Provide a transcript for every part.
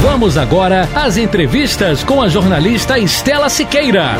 Vamos agora às entrevistas com a jornalista Estela Siqueira.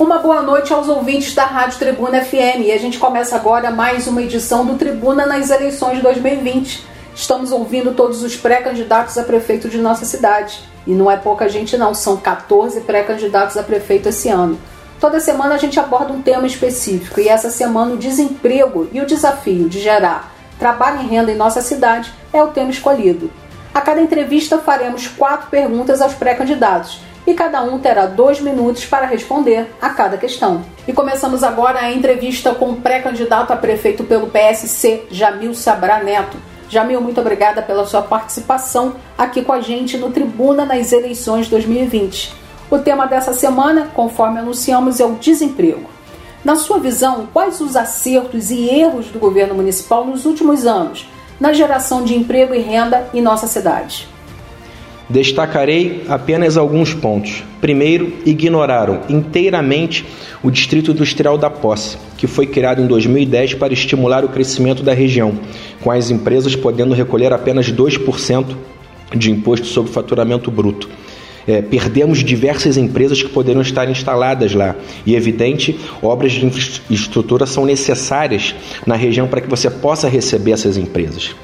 Uma boa noite aos ouvintes da Rádio Tribuna FM. E a gente começa agora mais uma edição do Tribuna nas eleições 2020. Estamos ouvindo todos os pré-candidatos a prefeito de nossa cidade. E não é pouca gente, não, são 14 pré-candidatos a prefeito esse ano. Toda semana a gente aborda um tema específico e essa semana o desemprego e o desafio de gerar trabalho e renda em nossa cidade é o tema escolhido. A cada entrevista faremos quatro perguntas aos pré-candidatos e cada um terá dois minutos para responder a cada questão. E começamos agora a entrevista com o pré-candidato a prefeito pelo PSC, Jamil Sabrá Neto. Jamil, muito obrigada pela sua participação aqui com a gente no Tribuna nas eleições 2020. O tema dessa semana, conforme anunciamos, é o desemprego. Na sua visão, quais os acertos e erros do governo municipal nos últimos anos na geração de emprego e renda em nossa cidade? Destacarei apenas alguns pontos. Primeiro, ignoraram inteiramente o Distrito Industrial da Posse, que foi criado em 2010 para estimular o crescimento da região, com as empresas podendo recolher apenas 2% de imposto sobre faturamento bruto. É, perdemos diversas empresas que poderiam estar instaladas lá. E, evidente, obras de infraestrutura são necessárias na região para que você possa receber essas empresas.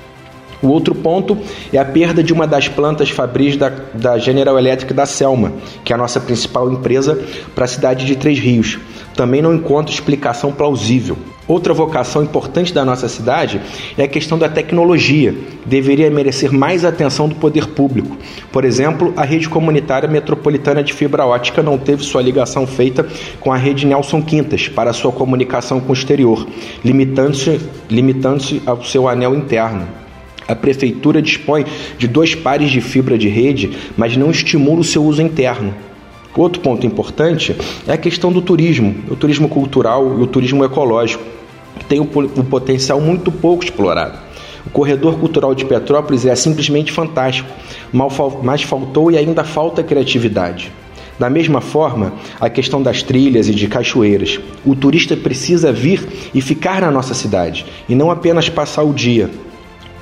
O outro ponto é a perda de uma das plantas fabris da, da General Electric da Selma, que é a nossa principal empresa para a cidade de Três Rios. Também não encontro explicação plausível. Outra vocação importante da nossa cidade é a questão da tecnologia. Deveria merecer mais atenção do poder público. Por exemplo, a rede comunitária metropolitana de fibra ótica não teve sua ligação feita com a rede Nelson Quintas para sua comunicação com o exterior, limitando-se limitando ao seu anel interno. A prefeitura dispõe de dois pares de fibra de rede, mas não estimula o seu uso interno. Outro ponto importante é a questão do turismo, o turismo cultural e o turismo ecológico, tem um, potencial muito pouco explorado. O corredor cultural de Petrópolis é simplesmente fantástico, mas faltou e ainda falta criatividade. Da mesma forma, a questão das trilhas e de cachoeiras. O turista precisa vir e ficar na nossa cidade e não apenas passar o dia.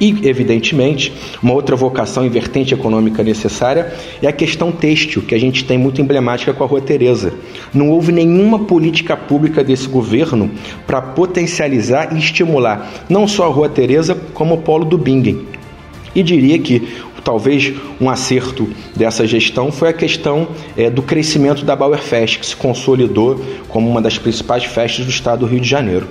E, evidentemente, uma outra vocação e vertente econômica necessária é a questão têxtil, que a gente tem muito emblemática com a Rua Tereza. Não houve nenhuma política pública desse governo para potencializar e estimular não só a Rua Tereza, como o polo do Bingen. E diria que talvez um acerto dessa gestão foi a questão é, do crescimento da Bauerfest, que se consolidou como uma das principais festas do estado do Rio de Janeiro.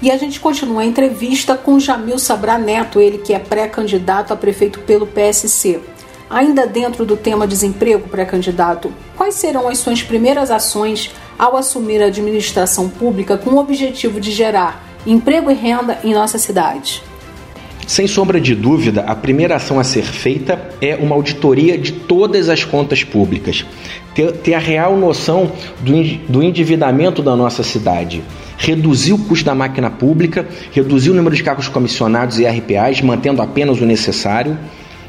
E a gente continua a entrevista com Jamil Sabra Neto, ele que é pré-candidato a prefeito pelo PSC. Ainda dentro do tema desemprego pré-candidato, quais serão as suas primeiras ações ao assumir a administração pública com o objetivo de gerar emprego e renda em nossa cidade? Sem sombra de dúvida, a primeira ação a ser feita é uma auditoria de todas as contas públicas, ter, ter a real noção do, do endividamento da nossa cidade reduzir o custo da máquina pública, reduzir o número de cargos comissionados e RPAs, mantendo apenas o necessário,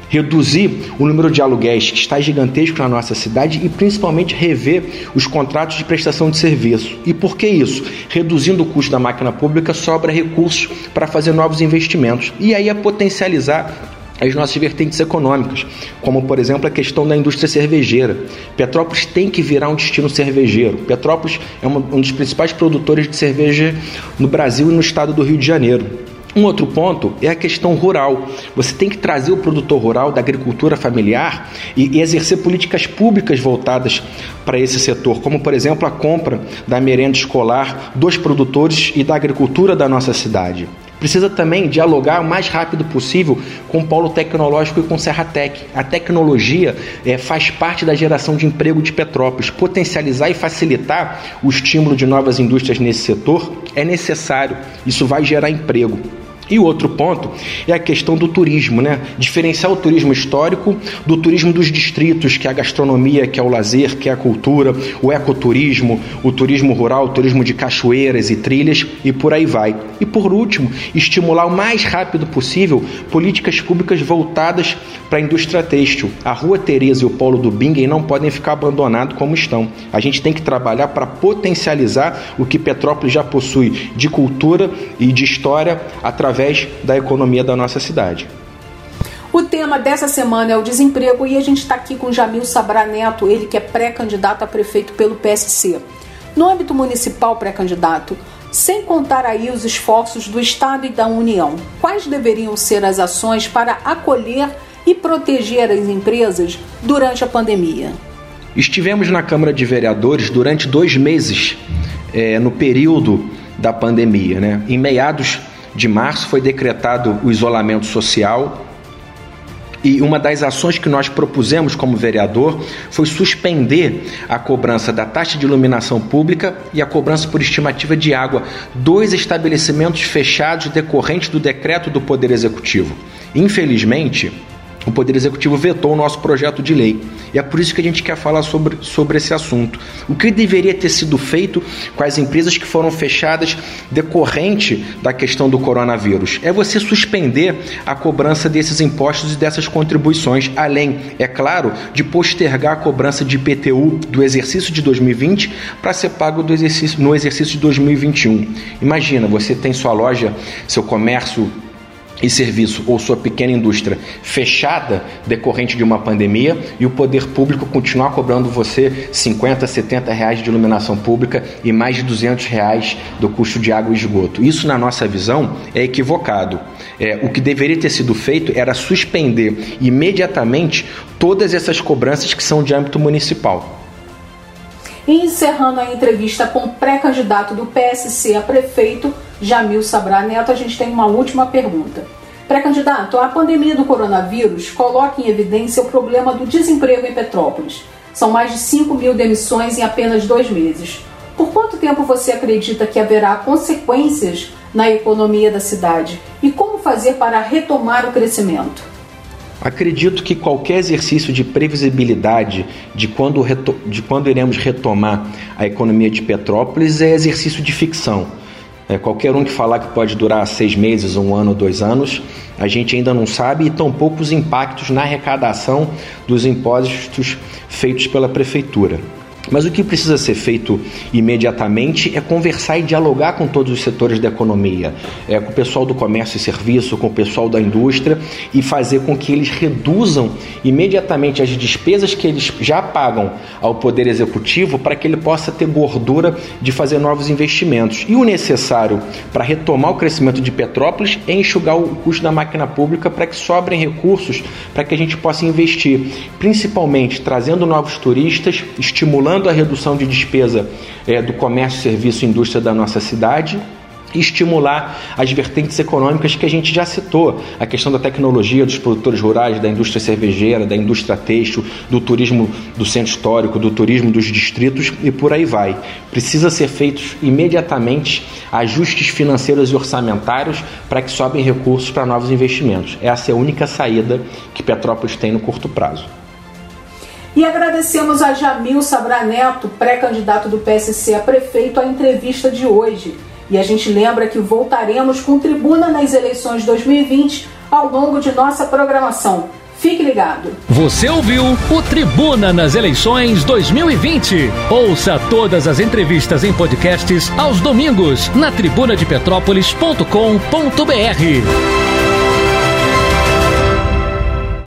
reduzir o número de aluguéis que está gigantesco na nossa cidade e principalmente rever os contratos de prestação de serviço. E por que isso? Reduzindo o custo da máquina pública, sobra recursos para fazer novos investimentos e aí a potencializar as nossas vertentes econômicas, como por exemplo a questão da indústria cervejeira. Petrópolis tem que virar um destino cervejeiro. Petrópolis é uma, um dos principais produtores de cerveja no Brasil e no estado do Rio de Janeiro. Um outro ponto é a questão rural. Você tem que trazer o produtor rural da agricultura familiar e, e exercer políticas públicas voltadas para esse setor, como por exemplo a compra da merenda escolar dos produtores e da agricultura da nossa cidade. Precisa também dialogar o mais rápido possível com o polo tecnológico e com Serratec. A tecnologia é, faz parte da geração de emprego de Petrópolis. Potencializar e facilitar o estímulo de novas indústrias nesse setor é necessário. Isso vai gerar emprego. E o outro ponto é a questão do turismo, né? Diferenciar o turismo histórico do turismo dos distritos, que é a gastronomia, que é o lazer, que é a cultura, o ecoturismo, o turismo rural, o turismo de cachoeiras e trilhas e por aí vai. E por último, estimular o mais rápido possível políticas públicas voltadas para a indústria têxtil. A Rua Tereza e o Polo do Bingen não podem ficar abandonados como estão. A gente tem que trabalhar para potencializar o que Petrópolis já possui de cultura e de história através através da economia da nossa cidade. O tema dessa semana é o desemprego e a gente está aqui com Jamil Sabra Neto, ele que é pré-candidato a prefeito pelo PSC. No âmbito municipal pré-candidato, sem contar aí os esforços do Estado e da União, quais deveriam ser as ações para acolher e proteger as empresas durante a pandemia? Estivemos na Câmara de Vereadores durante dois meses, é, no período da pandemia. Né? Em meados de março foi decretado o isolamento social e uma das ações que nós propusemos como vereador foi suspender a cobrança da taxa de iluminação pública e a cobrança por estimativa de água, dois estabelecimentos fechados decorrentes do decreto do Poder Executivo. Infelizmente, o Poder Executivo vetou o nosso projeto de lei. E é por isso que a gente quer falar sobre, sobre esse assunto. O que deveria ter sido feito com as empresas que foram fechadas decorrente da questão do coronavírus? É você suspender a cobrança desses impostos e dessas contribuições, além, é claro, de postergar a cobrança de IPTU do exercício de 2020 para ser pago do exercício, no exercício de 2021. Imagina, você tem sua loja, seu comércio e serviço ou sua pequena indústria fechada decorrente de uma pandemia e o poder público continuar cobrando você 50, 70 reais de iluminação pública e mais de 200 reais do custo de água e esgoto. Isso, na nossa visão, é equivocado. É, o que deveria ter sido feito era suspender imediatamente todas essas cobranças que são de âmbito municipal. Encerrando a entrevista com o pré-candidato do PSC a prefeito, Jamil Sabra Neto, a gente tem uma última pergunta. Pré-candidato, a pandemia do coronavírus coloca em evidência o problema do desemprego em Petrópolis. São mais de 5 mil demissões em apenas dois meses. Por quanto tempo você acredita que haverá consequências na economia da cidade? E como fazer para retomar o crescimento? Acredito que qualquer exercício de previsibilidade de quando, de quando iremos retomar a economia de Petrópolis é exercício de ficção. É, qualquer um que falar que pode durar seis meses, um ano, dois anos, a gente ainda não sabe, e tampouco os impactos na arrecadação dos impostos feitos pela prefeitura. Mas o que precisa ser feito imediatamente é conversar e dialogar com todos os setores da economia, é, com o pessoal do comércio e serviço, com o pessoal da indústria e fazer com que eles reduzam imediatamente as despesas que eles já pagam ao Poder Executivo para que ele possa ter gordura de fazer novos investimentos. E o necessário para retomar o crescimento de Petrópolis é enxugar o custo da máquina pública para que sobrem recursos para que a gente possa investir, principalmente trazendo novos turistas, estimulando a redução de despesa é, do comércio, serviço e indústria da nossa cidade estimular as vertentes econômicas que a gente já citou, a questão da tecnologia, dos produtores rurais, da indústria cervejeira, da indústria têxtil, do turismo do centro histórico, do turismo dos distritos e por aí vai. Precisa ser feitos imediatamente ajustes financeiros e orçamentários para que sobem recursos para novos investimentos. Essa é a única saída que Petrópolis tem no curto prazo. E agradecemos a Jamil Sabra Neto, pré-candidato do PSC a prefeito, a entrevista de hoje. E a gente lembra que voltaremos com tribuna nas eleições 2020 ao longo de nossa programação. Fique ligado. Você ouviu o Tribuna nas eleições 2020. Ouça todas as entrevistas em podcasts aos domingos na tribunadepetrópolis.com.br.